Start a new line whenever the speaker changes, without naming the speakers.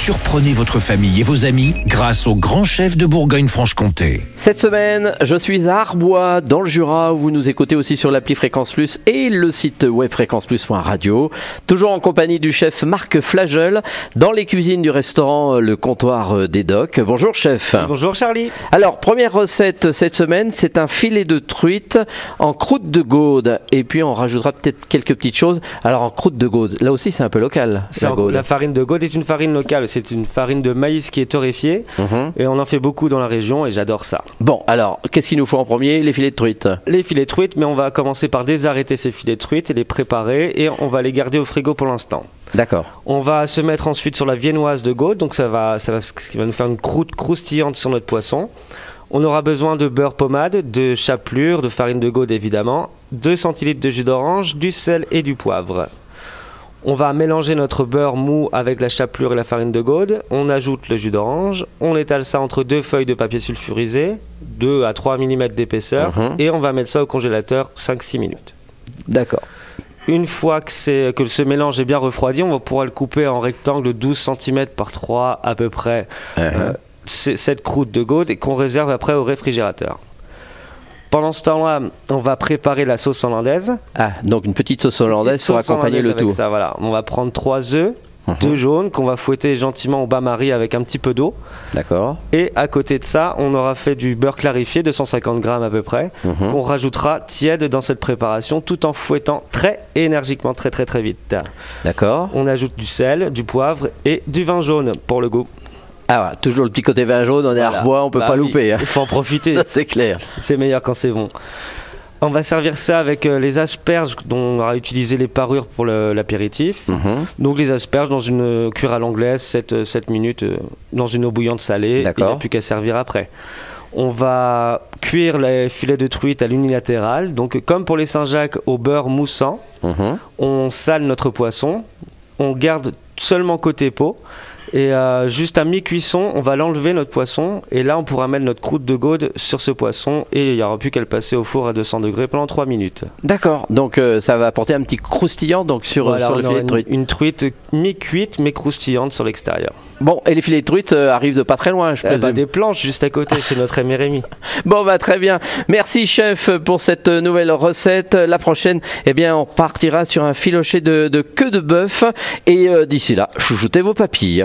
Surprenez votre famille et vos amis grâce au grand chef de Bourgogne-Franche-Comté.
Cette semaine, je suis à Arbois, dans le Jura, où vous nous écoutez aussi sur l'appli Fréquence Plus et le site web fréquenceplus.radio. Toujours en compagnie du chef Marc Flagel, dans les cuisines du restaurant euh, Le Comptoir euh, des Docks. Bonjour chef.
Bonjour Charlie.
Alors, première recette cette semaine, c'est un filet de truite en croûte de gaude. Et puis, on rajoutera peut-être quelques petites choses. Alors, en croûte de gaude, là aussi, c'est un peu local, la gaude.
La farine de Gaude est une farine locale. C'est une farine de maïs qui est torréfiée.
Mhm.
Et on en fait beaucoup dans la région et j'adore ça.
Bon, alors, qu'est-ce qu'il nous faut en premier? Les filets de truite.
Les filets de truite, mais on va commencer par désarrêter ces filets de truite et les préparer. Et on va les garder au frigo pour l'instant.
D'accord.
On va se mettre ensuite sur la viennoise de Gaude. Donc ça va, ça va, ce qui va nous faire une croûte croustillante sur notre poisson. On aura besoin de beurre pommade, de chapelure, de farine de Gaude évidemment, 2 centilitres de jus d'orange, du sel et du poivre. On va mélanger notre beurre mou avec la chapelure et la farine de Gaude. On ajoute le jus d'orange. On étale ça entre deux feuilles de papier sulfurisé, 2 à 3 mm d'épaisseur.
Mhm.
Et on va mettre ça au congélateur 5-6 minutes.
D'accord.
Une fois que, ce mélange est bien refroidi, on va pouvoir le couper en rectangle de 12 cm par 3 à peu près. Euh, c'est- cette croûte de Gaude et qu'on réserve après au réfrigérateur. Pendant ce temps-là, on va préparer la sauce hollandaise.
Ah, donc une petite sauce hollandaise
Petite
pour accompagner le
hollandaise
tout.
Ça, voilà. On va prendre 3 œufs,
Mhm.
deux jaunes qu'on va fouetter gentiment au bain-marie avec un petit peu d'eau.
D'accord.
Et à côté de ça, on aura fait du beurre clarifié, 250 grammes à peu près,
Mhm.
qu'on rajoutera tiède dans cette préparation tout en fouettant très énergiquement, très très très vite.
D'accord.
On ajoute du sel, du poivre et du vin jaune pour le goût.
Ah ouais, toujours le petit côté vin jaune, on est à
Voilà.
Arbois, on peut
Bah
pas
oui,
louper. hein.
Il faut en profiter,
Ça c'est clair.
c'est meilleur quand c'est bon. On va servir ça avec euh, les asperges dont on aura utilisé les parures pour l'apéritif.
Mhm.
Donc les asperges dans une euh, cuire à l'anglaise, 7, 7 minutes euh, dans une eau bouillante salée. Il n'y a plus qu'à servir après. On va cuire les filets de truite à l'unilatéral. Donc comme pour les Saint-Jacques au beurre moussant,
Mhm.
on sale notre poisson. On garde seulement côté peau. Et euh, juste à mi-cuisson, on va l'enlever notre poisson. Et là, on pourra mettre notre croûte de gaude sur ce poisson. Et il n'y aura plus qu'à le passer au four à 200 degrés pendant 3 minutes.
D'accord, donc euh, ça va apporter un petit croustillant donc sur,
Voilà,
sur le filet de truite.
Une, truite mi-cuite mais croustillante sur l'extérieur.
Bon, et les filets de truite euh, arrivent de pas très loin, je
Eh bah,
présume.
des planches juste à côté chez notre ami Rémi.
Bon, bah très bien. Merci chef pour cette nouvelle recette. La prochaine, eh bien, on partira sur un filoché de, de queue de bœuf. Et euh, d'ici là, chouchoutez vos papilles.